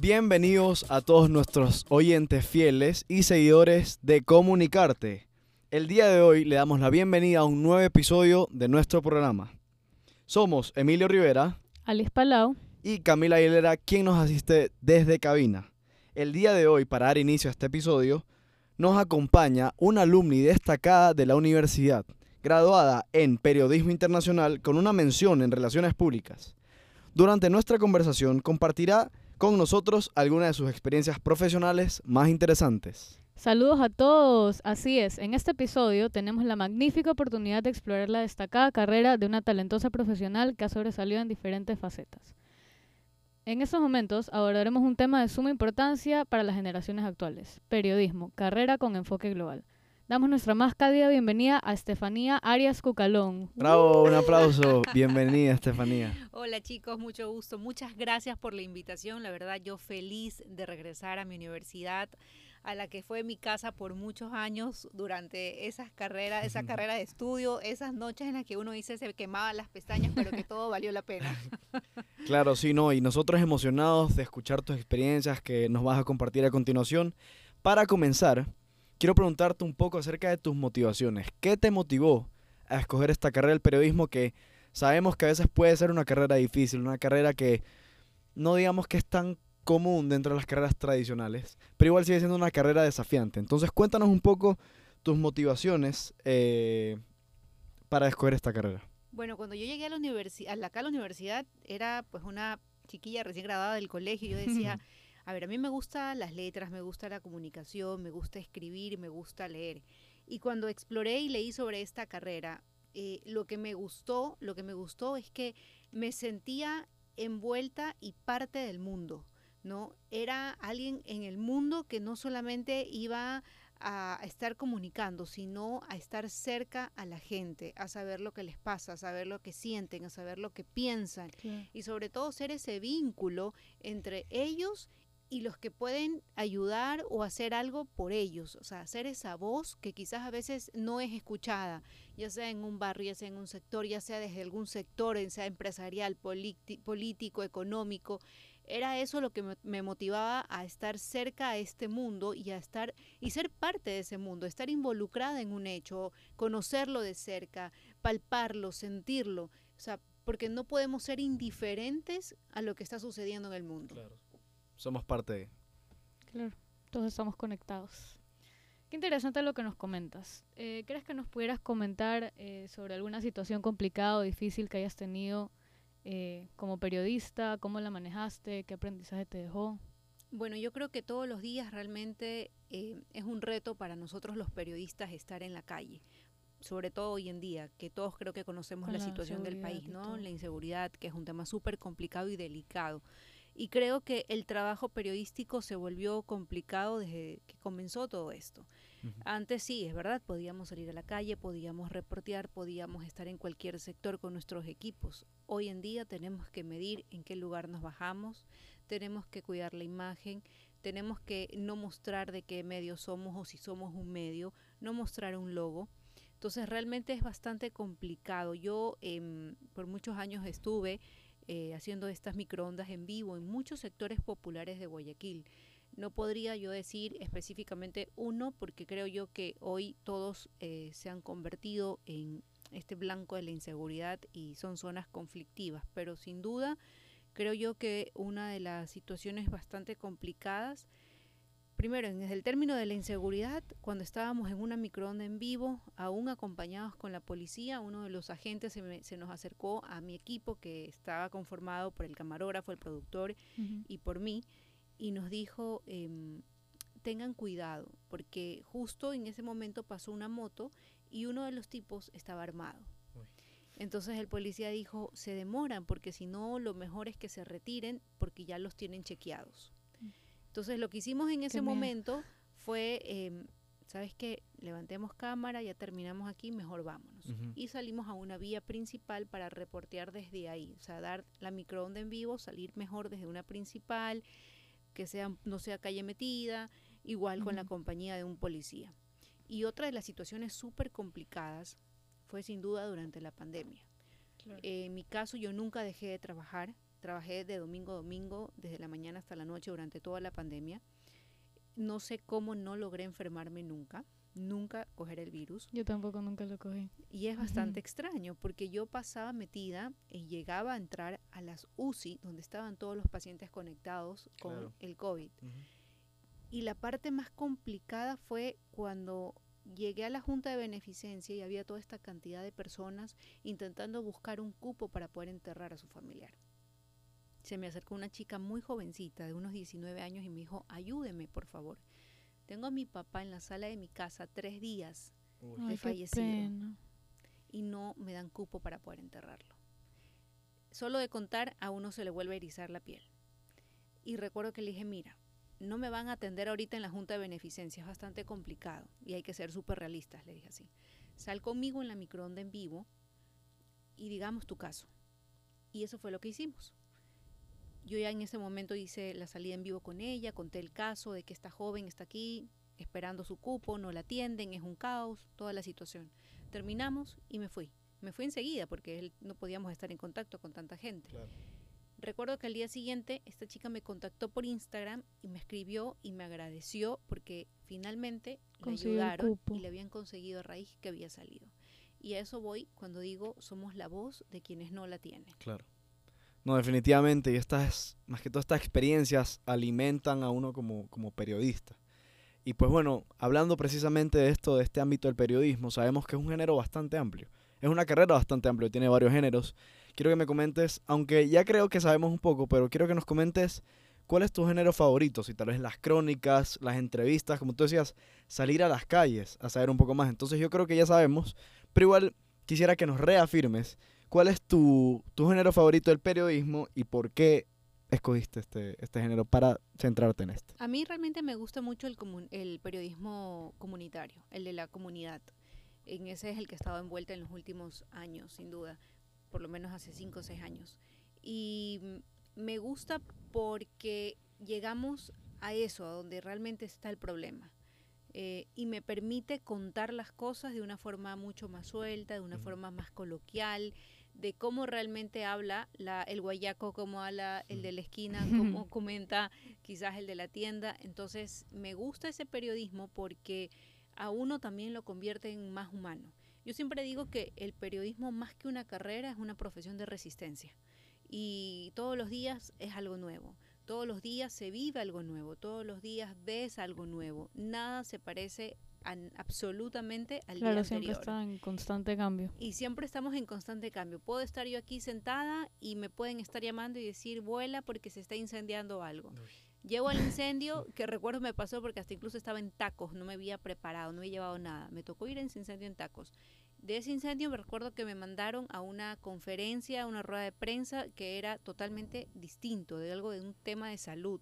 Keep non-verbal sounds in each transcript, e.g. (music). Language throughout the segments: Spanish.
Bienvenidos a todos nuestros oyentes fieles y seguidores de Comunicarte. El día de hoy le damos la bienvenida a un nuevo episodio de nuestro programa. Somos Emilio Rivera, Alice Palau y Camila Aguilera, quien nos asiste desde cabina. El día de hoy, para dar inicio a este episodio, nos acompaña una alumni destacada de la universidad, graduada en Periodismo Internacional con una mención en Relaciones Públicas. Durante nuestra conversación compartirá con nosotros algunas de sus experiencias profesionales más interesantes. Saludos a todos. Así es, en este episodio tenemos la magnífica oportunidad de explorar la destacada carrera de una talentosa profesional que ha sobresalido en diferentes facetas. En estos momentos abordaremos un tema de suma importancia para las generaciones actuales, periodismo, carrera con enfoque global. Damos nuestra más cálida bienvenida a Estefanía Arias Cucalón. Bravo, un aplauso. (laughs) Bienvenida, Estefanía. Hola chicos, mucho gusto. Muchas gracias por la invitación. La verdad, yo feliz de regresar a mi universidad a la que fue mi casa por muchos años durante esas carreras, esa carrera de estudio, esas noches en las que uno dice se quemaba las pestañas, pero que todo valió la pena. (laughs) Claro, sí, no, y nosotros emocionados de escuchar tus experiencias que nos vas a compartir a continuación. Para comenzar, quiero preguntarte un poco acerca de tus motivaciones. ¿Qué te motivó a escoger esta carrera del periodismo que sabemos que a veces puede ser una carrera difícil, una carrera que no digamos que es tan común dentro de las carreras tradicionales, pero igual sigue siendo una carrera desafiante. Entonces cuéntanos un poco tus motivaciones eh, para escoger esta carrera. Bueno, cuando yo llegué a la universidad, acá a la universidad, era pues una chiquilla recién graduada del colegio, yo decía, (laughs) a ver, a mí me gusta las letras, me gusta la comunicación, me gusta escribir, me gusta leer. Y cuando exploré y leí sobre esta carrera, eh, lo que me gustó, lo que me gustó es que me sentía envuelta y parte del mundo. ¿no? Era alguien en el mundo que no solamente iba a estar comunicando, sino a estar cerca a la gente, a saber lo que les pasa, a saber lo que sienten, a saber lo que piensan y sobre todo ser ese vínculo entre ellos y los que pueden ayudar o hacer algo por ellos, o sea, hacer esa voz que quizás a veces no es escuchada, ya sea en un barrio, ya sea en un sector, ya sea desde algún sector, sea empresarial, político, económico, era eso lo que me motivaba a estar cerca a este mundo y a estar y ser parte de ese mundo, estar involucrada en un hecho, conocerlo de cerca, palparlo, sentirlo, o sea, porque no podemos ser indiferentes a lo que está sucediendo en el mundo. Claro. Somos parte de. Claro, todos estamos conectados. Qué interesante lo que nos comentas. Eh, ¿Crees que nos pudieras comentar eh, sobre alguna situación complicada o difícil que hayas tenido eh, como periodista? ¿Cómo la manejaste? ¿Qué aprendizaje te dejó? Bueno, yo creo que todos los días realmente eh, es un reto para nosotros los periodistas estar en la calle, sobre todo hoy en día, que todos creo que conocemos la, situación del país, ¿no? La inseguridad, que es un tema súper complicado y delicado. Y creo que el trabajo periodístico se volvió complicado desde que comenzó todo esto. Antes sí, es verdad, podíamos salir a la calle, podíamos reportear, podíamos estar en cualquier sector con nuestros equipos. Hoy en día tenemos que medir en qué lugar nos bajamos, tenemos que cuidar la imagen, tenemos que no mostrar de qué medio somos o si somos un medio, no mostrar un logo. Entonces realmente es bastante complicado. Yo em, por muchos años estuve eh, haciendo estas microondas en vivo en muchos sectores populares de Guayaquil. No podría yo decir específicamente uno porque creo yo que hoy todos eh, se han convertido en este blanco de la inseguridad y son zonas conflictivas, pero sin duda creo yo que una de las situaciones bastante complicadas, primero en el término de la inseguridad, cuando estábamos en una microonda en vivo, aún acompañados con la policía, uno de los agentes se, nos acercó a mi equipo que estaba conformado por el camarógrafo, el productor y por mí y nos dijo, em, tengan cuidado, porque justo en ese momento pasó una moto y uno de los tipos estaba armado. Entonces el policía dijo, se demoran porque si no, lo mejor es que se retiren porque ya los tienen chequeados. Entonces lo que hicimos en ese momento fue, eh, ¿sabes qué? Levantemos cámara, ya terminamos aquí, mejor vámonos. Y salimos a una vía principal para reportear desde ahí, o sea, dar la microonda en vivo, salir mejor desde una principal, que sea, no sea calle metida, igual con la compañía de un policía. Y otra de las situaciones súper complicadas fue sin duda durante la pandemia. en mi caso yo nunca dejé de trabajar, trabajé de domingo a domingo, desde la mañana hasta la noche durante toda la pandemia. No sé cómo no logré enfermarme nunca, nunca coger el virus. Yo tampoco nunca lo cogí. Y es bastante extraño porque yo pasaba metida y llegaba a entrar a las UCI, donde estaban todos los pacientes conectados con el COVID. Y la parte más complicada fue cuando llegué a la Junta de Beneficencia y había toda esta cantidad de personas intentando buscar un cupo para poder enterrar a su familiar. Se me acercó una chica muy jovencita, de unos 19 años, y me dijo, ayúdeme, por favor. Tengo a mi papá en la sala de mi casa tres días de fallecido y no me dan cupo para poder enterrarlo. Solo de contar a uno se le vuelve a erizar la piel. Y recuerdo que le dije, mira, no me van a atender ahorita en la Junta de Beneficencia, es bastante complicado y hay que ser súper realistas, le dije así. Sal conmigo en la microonda en vivo y digamos tu caso. Y eso fue lo que hicimos. Yo ya en ese momento hice la salida en vivo con ella, conté el caso de que esta joven está aquí esperando su cupo, no la atienden, es un caos, toda la situación. Terminamos y me fui. Me fui enseguida porque no podíamos estar en contacto con tanta gente. Recuerdo que al día siguiente esta chica me contactó por Instagram y me escribió y me agradeció porque finalmente le ayudaron y le habían conseguido a raíz que había salido. Y a eso voy cuando digo somos la voz de quienes no la tienen. Claro. No, definitivamente, y estas, más que todas estas experiencias alimentan a uno como, como periodista. Y pues bueno, hablando precisamente de esto, de este ámbito del periodismo, sabemos que es un género bastante amplio. Es una carrera bastante amplia, tiene varios géneros quiero que me comentes, aunque ya creo que sabemos un poco, pero quiero que nos comentes cuál es tu género favorito, si tal vez las crónicas, las entrevistas, como tú decías, salir a las calles a saber un poco más. Entonces yo creo que ya sabemos, pero igual quisiera que nos reafirmes cuál es tu, tu género favorito del periodismo y por qué escogiste este, este género para centrarte en este. A mí realmente me gusta mucho el, el periodismo comunitario, el de la comunidad. En ese es el que he estado envuelta en los últimos años, sin duda por lo menos hace cinco o seis años. Y me gusta porque llegamos a eso, a donde realmente está el problema. Eh, y me permite contar las cosas de una forma mucho más suelta, de una forma más coloquial, de cómo realmente habla la, el guayaco, cómo habla el de la esquina, (laughs) cómo comenta quizás el de la tienda. Entonces me gusta ese periodismo porque a uno también lo convierte en más humano. Yo siempre digo que el periodismo más que una carrera es una profesión de resistencia y todos los días es algo nuevo. Todos los días se vive algo nuevo, todos los días ves algo nuevo. Nada se parece absolutamente al claro, día anterior. siempre está en constante cambio. Y siempre estamos en constante cambio. Puedo estar yo aquí sentada y me pueden estar llamando y decir, vuela porque se está incendiando algo. Llego al (laughs) incendio, que recuerdo me pasó porque hasta incluso estaba en tacos, no me había preparado, no había llevado nada. Me tocó ir a ese incendio en tacos. De ese incendio me recuerdo que me mandaron a una conferencia, a una rueda de prensa que era totalmente distinto, de algo de un tema de salud.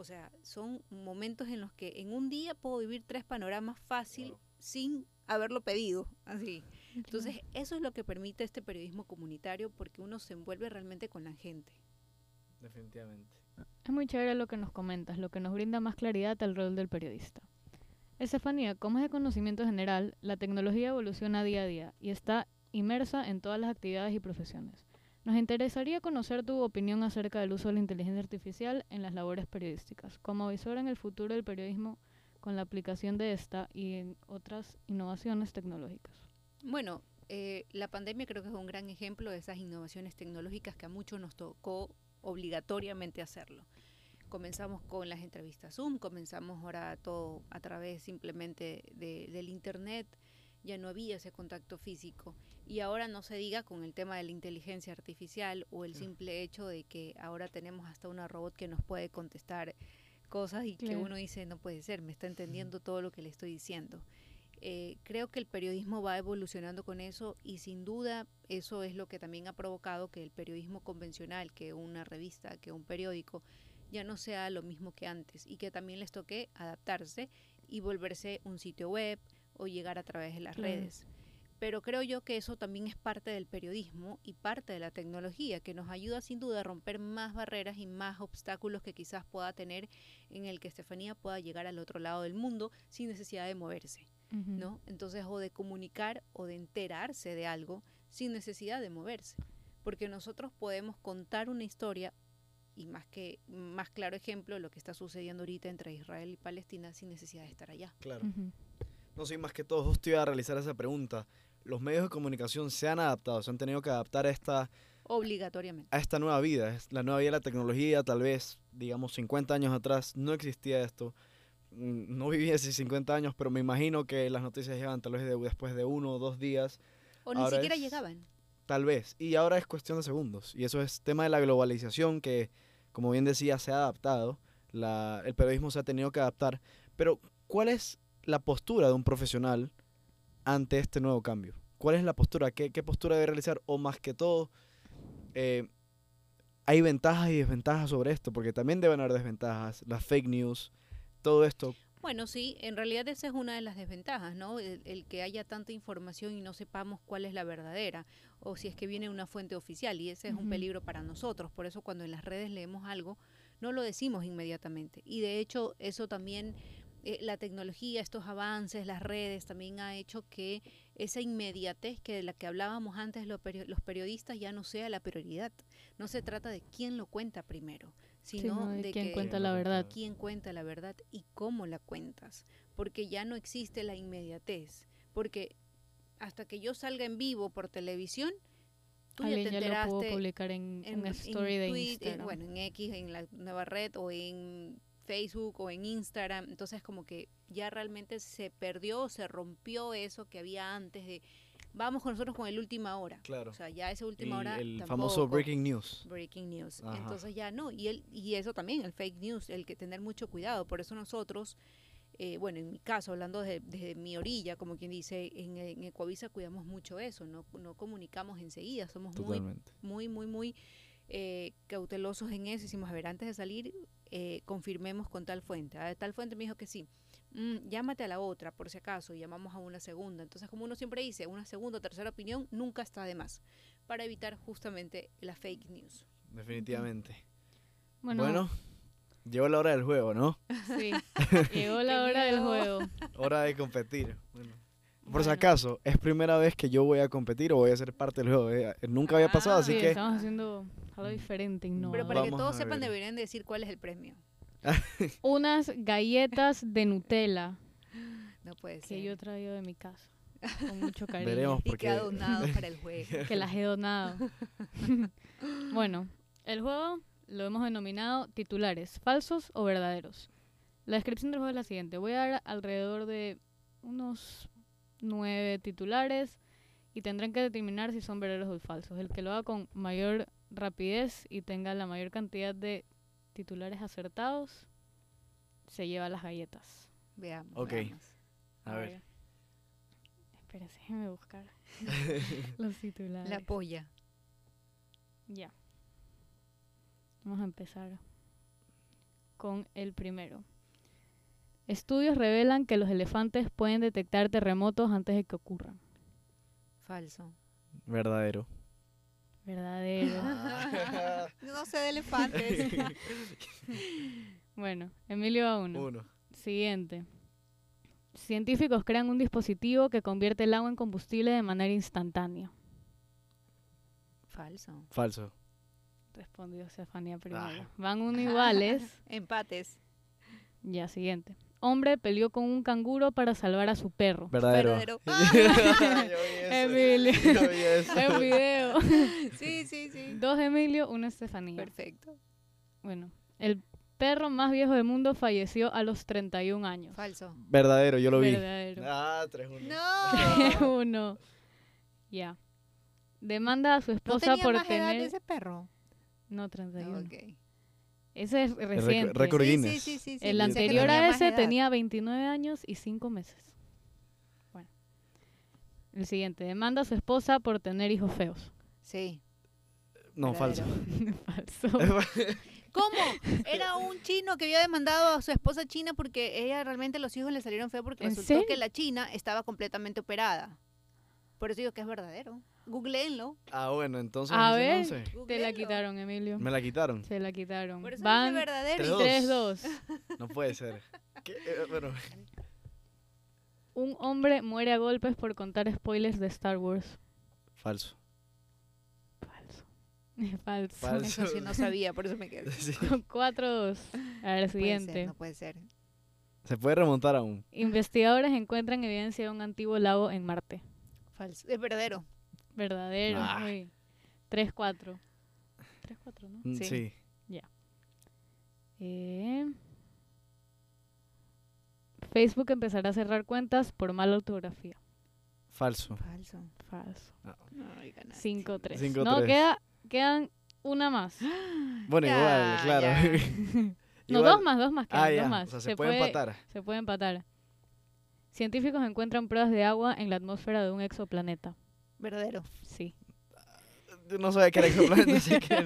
O sea, son momentos en los que en un día puedo vivir tres panoramas fácil sin haberlo pedido, así. Entonces, eso es lo que permite este periodismo comunitario porque uno se envuelve realmente con la gente. Definitivamente. Es muy chévere lo que nos comentas, lo que nos brinda más claridad al rol del periodista. Estefanía, como es de conocimiento general, la tecnología evoluciona día a día y está inmersa en todas las actividades y profesiones. Nos interesaría conocer tu opinión acerca del uso de la inteligencia artificial en las labores periodísticas, como en el futuro del periodismo con la aplicación de esta y en otras innovaciones tecnológicas. Bueno, eh, la pandemia creo que es un gran ejemplo de esas innovaciones tecnológicas que a muchos nos tocó obligatoriamente hacerlo. Comenzamos con las entrevistas Zoom, comenzamos ahora todo a través simplemente de, del Internet, ya no había ese contacto físico. Y ahora no se diga con el tema de la inteligencia artificial o el simple hecho de que ahora tenemos hasta una robot que nos puede contestar cosas y que uno dice, no puede ser, me está entendiendo todo lo que le estoy diciendo. Eh, creo que el periodismo va evolucionando con eso y sin duda eso es lo que también ha provocado que el periodismo convencional, que una revista, que un periódico, ya no sea lo mismo que antes y que también les toque adaptarse y volverse un sitio web o llegar a través de las redes. Pero creo yo que eso también es parte del periodismo y parte de la tecnología, que nos ayuda sin duda a romper más barreras y más obstáculos que quizás pueda tener en el que Estefanía pueda llegar al otro lado del mundo sin necesidad de moverse. ¿no? Entonces, o de comunicar o de enterarse de algo sin necesidad de moverse. porque nosotros podemos contar una historia y más que más claro ejemplo lo que está sucediendo ahorita entre Israel y Palestina sin necesidad de estar allá. Claro. No sé, más que todo, justo iba a realizar esa pregunta. Los medios de comunicación se han adaptado, se han tenido que adaptar a esta obligatoriamente a esta nueva vida, la nueva vida de la tecnología, tal vez, digamos 50 años atrás no existía esto. Mm, no viví hace 50 años, pero me imagino que las noticias llegaban tal vez después de uno o dos días. O ni siquiera llegaban. Tal vez. Y ahora es cuestión de segundos. Y eso es tema de la globalización que, como bien decía, se ha adaptado. La, el periodismo se ha tenido que adaptar. Pero, ¿cuál es la postura de un profesional ante este nuevo cambio? ¿Cuál es la postura? ¿Qué, qué postura debe realizar? O más que todo, eh, hay ventajas y desventajas sobre esto, porque también deben haber desventajas. Las fake news, todo esto. Bueno, sí, en realidad esa es una de las desventajas, ¿no? El, que haya tanta información y no sepamos cuál es la verdadera o si es que viene una fuente oficial y ese es un peligro para nosotros. Por eso cuando en las redes leemos algo, no lo decimos inmediatamente. Y de hecho eso también, eh, la tecnología, estos avances, las redes también ha hecho que esa inmediatez que de la que hablábamos antes los periodistas ya no sea la prioridad. No se trata de quién lo cuenta primero, sino de, quién cuenta la verdad. quién cuenta la verdad y cómo la cuentas, porque ya no existe la inmediatez, porque hasta que yo salga en vivo por televisión, tú ya te enteraste. lo publicar en, en, story de Instagram. bueno, en X, en la nueva red o en Facebook o en Instagram, entonces como que ya realmente se perdió, se rompió eso que había antes de vamos con nosotros con el última hora. Claro. O sea, ya esa última hora. El famoso breaking news. Breaking news. Entonces ya no. Y, el, y eso también, el fake news, el que tener mucho cuidado. Por eso nosotros, eh, bueno, en mi caso, hablando desde, mi orilla, como quien dice, en, en Ecuavisa cuidamos mucho eso. No, no comunicamos enseguida. Somos muy, muy, muy, muy eh, cautelosos en eso. Hicimos, a ver, antes de salir, eh, confirmemos con tal fuente. A ah, tal fuente me dijo que sí Mm, llámate a la otra por si acaso, y llamamos a una segunda. Entonces, como uno siempre dice, una segunda o tercera opinión nunca está de más para evitar justamente la fake news. Definitivamente. Bueno, llegó la hora del juego, ¿no? Sí, (laughs) llegó la hora del juego. Hora de competir. Por si acaso, es primera vez que yo voy a competir o voy a ser parte del juego. Eh, nunca había pasado, así que... Estamos haciendo algo diferente, no. Pero para que todos sepan, deberían decir cuál es el premio. (laughs) unas galletas de Nutella. No puede ser. Que yo he traído de mi casa. (laughs) Con mucho cariño. Veremos porque... Y que ha donado para el juego. (laughs) Que las he donado. bueno, el juego lo hemos denominado titulares, falsos o verdaderos. La descripción del juego es la siguiente. Voy a dar alrededor de unos nueve titulares y tendrán que determinar si son verdaderos o falsos. El que lo haga con mayor rapidez y tenga la mayor cantidad de titulares acertados, se lleva las galletas. Veamos. Ok. A, ver. Espérense, déjenme buscar (laughs) los titulares. La polla. Ya. Vamos a empezar con el primero. Estudios revelan que los elefantes pueden detectar terremotos antes de que ocurran. Falso. Verdadero. Verdadero. (laughs) no sé de elefantes. (laughs) bueno, Emilio a uno. Uno. Siguiente. Científicos crean un dispositivo que convierte el agua en combustible de manera instantánea. Falso. Falso. Respondió Stefania primero. Ah. Van uno iguales. (laughs) Empates. Ya, siguiente. Hombre peleó con un canguro para salvar a su perro. Verdadero. Verdadero. Emilio. En video. (laughs) Sí, sí, sí. Dos Emilio, una Estefanía. Perfecto. Bueno, el perro más viejo del mundo falleció a los 31 años. Falso. Verdadero, yo lo vi. Verdadero. Ah, 3-1. No. (laughs) 3-1. Ya. Demanda a su esposa ¿No por más tener. Edad ese perro? No, 31. Ok. Ese es reciente. Récord Guinness. Sí, sí, sí, el anterior a ese tenía 29 años y 5 meses. Bueno. El siguiente. Demanda a su esposa por tener hijos feos. Sí. No, falso. (laughs) falso. (laughs) ¿Cómo? Era un chino que había demandado a su esposa china porque ella realmente los hijos le salieron feos porque resultó que la china estaba completamente operada. Por eso digo que es verdadero. Googleenlo. Ah, bueno, entonces. A ver, te la quitaron, Emilio. Me la quitaron. Se la quitaron. Por eso Van es verdadero. 3-2. (laughs) No puede ser. Eh, bueno. Un hombre muere a golpes por contar spoilers de Star Wars. Falso. Falso. (laughs) Falso. Falso. Eso sí no sabía, por eso me quedé. (laughs) Sí. 4-2. A ver, Puede siguiente. ser, no puede ser. Se puede remontar aún. Investigadores encuentran evidencia de un antiguo lago en Marte. Falso. Es verdadero. Verdadero. Ah. uy. 3-4. 3-4, ¿no? Mm, Sí. sí. Eh, Facebook empezará a cerrar cuentas por mala ortografía. Falso. Falso. Falso. Ay, ganaste. 5-3. Cinco, No, tres. queda, quedan una más. (gasps) Bueno, Ya, igual, claro. (laughs) No, Igual- dos más, dos más. Quedan, Ah, dos ya. más. O sea, se, puede empatar. Se puede empatar. Científicos encuentran pruebas de agua en la atmósfera de un exoplaneta. Verdadero. Sí. Yo no sabía que era exoplaneta, (laughs) así que... Yo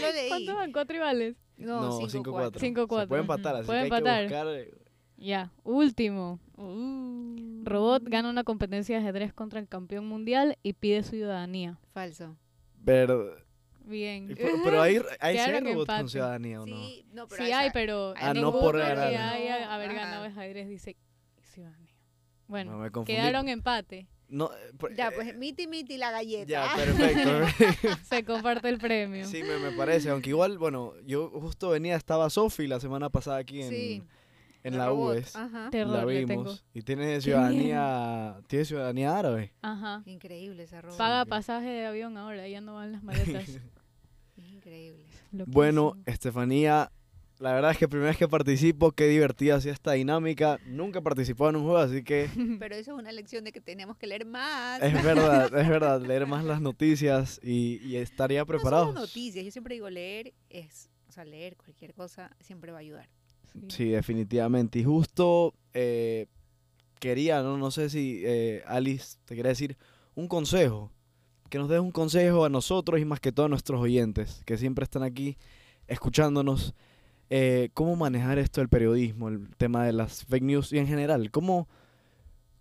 lo leí. ¿Cuántos van? ¿Cuatro iguales? No, No, 5 cinco, 4 cuatro. Cinco, Se cuatro. puede empatar, así Puede que hay empatar. que buscar... eh, Ya, último. Uh. Robot gana una competencia de ajedrez contra el campeón mundial y pide ciudadanía. Falso. Bien. Pero pero hay, (laughs) hay robots con ciudadanía, ¿o no? Sí, no, pero Sí hay, pero Ah, no por ganar. haya haber ganado ajedrez dice ciudadanía. No, Bueno, me confundí. quedaron empate. No, eh, por- Ya, eh, pues miti miti la galleta. Ya, (laughs) perfecto. (laughs) Se comparte el premio. sí, me, me parece. Aunque igual, bueno, yo justo venía, estaba Sofi la semana pasada aquí en, Sí, en la robot. UES. Ajá. Terror La vimos. Y tiene ciudadanía, tiene ciudadanía árabe. Ajá. Increíble esa robot. Paga pasaje de avión ahora, ya no van las maletas. Es (laughs) increíble. Bueno. Estefanía, la verdad es que primera vez que participo, qué divertida ha sido esta dinámica. Nunca he participado en un juego, así que (laughs) Pero eso es una lección de que tenemos que leer más. es verdad, es (laughs) verdad, leer más las noticias y, y estaría No preparados. solo noticias, yo siempre digo leer es, o sea, leer cualquier cosa siempre va a ayudar. Sí. Sí, definitivamente. Y justo eh, quería, no, no sé si eh, Alice te quería decir un consejo. Que nos des un consejo a nosotros y más que todo a nuestros oyentes, que siempre están aquí escuchándonos. Eh, ¿Cómo manejar esto del periodismo, el tema de las fake news y en general? ¿Cómo,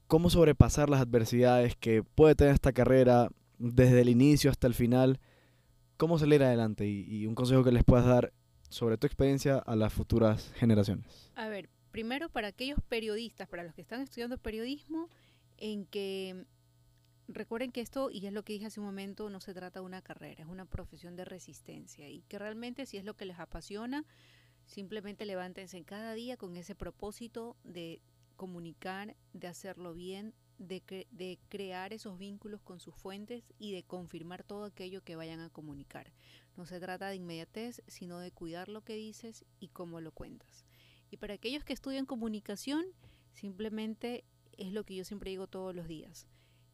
¿Cómo sobrepasar las adversidades que puede tener esta carrera desde el inicio hasta el final? ¿Cómo salir adelante? Y, y un consejo que les puedas dar sobre tu experiencia a las futuras generaciones. A ver, primero para aquellos periodistas, para los que están estudiando periodismo, en que recuerden que esto, y es lo que dije hace un momento, no se trata de una carrera, es una profesión de resistencia y que realmente si es lo que les apasiona, simplemente levántense cada día con ese propósito de comunicar, de hacerlo bien, de, cre- de crear esos vínculos con sus fuentes y de confirmar todo aquello que vayan a comunicar. No se trata de inmediatez, sino de cuidar lo que dices y cómo lo cuentas. Y para aquellos que estudian comunicación, simplemente es lo que yo siempre digo todos los días.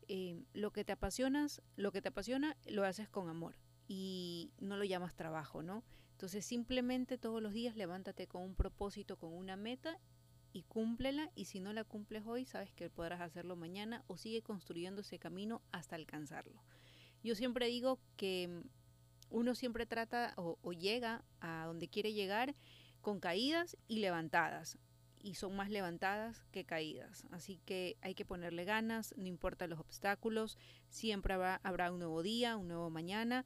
Eh, lo que te apasionas, lo que te apasiona, lo haces con amor y no lo llamas trabajo, ¿no? Entonces simplemente todos los días levántate con un propósito, con una meta y cúmplela y si no la cumples hoy, sabes que podrás hacerlo mañana o sigue construyendo ese camino hasta alcanzarlo. Yo siempre digo que mm, uno siempre trata o, llega a donde quiere llegar con caídas y levantadas. Y son más levantadas que caídas. Así que hay que ponerle ganas, no importa los obstáculos, siempre habrá, habrá un nuevo día, un nuevo mañana.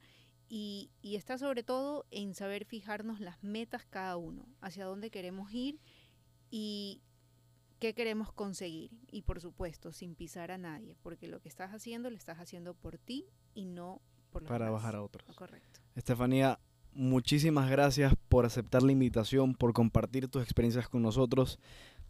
Y, y está sobre todo en saber fijarnos las metas cada uno, hacia dónde queremos ir y qué queremos conseguir. Y por supuesto, sin pisar a nadie, porque lo que estás haciendo lo estás haciendo por ti y no por los para demás. bajar a otros. Correcto. Estefanía, muchísimas gracias por aceptar la invitación, por compartir tus experiencias con nosotros.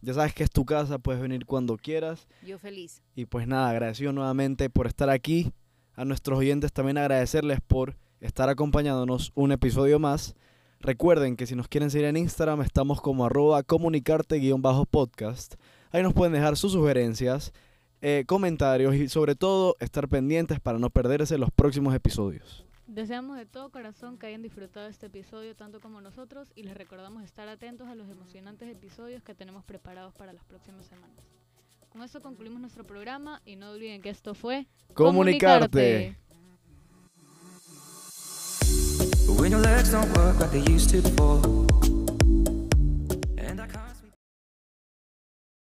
Ya sabes que es tu casa, puedes venir cuando quieras. Yo feliz. Y pues nada, agradecido nuevamente por estar aquí. A nuestros oyentes también agradecerles por estar acompañándonos un episodio más. Recuerden que si nos quieren seguir en Instagram estamos como arroba comunicarte-podcast. Ahí nos pueden dejar sus sugerencias, eh, comentarios y sobre todo estar pendientes para no perderse los próximos episodios. Deseamos de todo corazón que hayan disfrutado este episodio tanto como nosotros y les recordamos estar atentos a los emocionantes episodios que tenemos preparados para las próximas semanas. Con esto concluimos nuestro programa y no olviden que esto fue Comunicarte. Your legs don't work like they used to before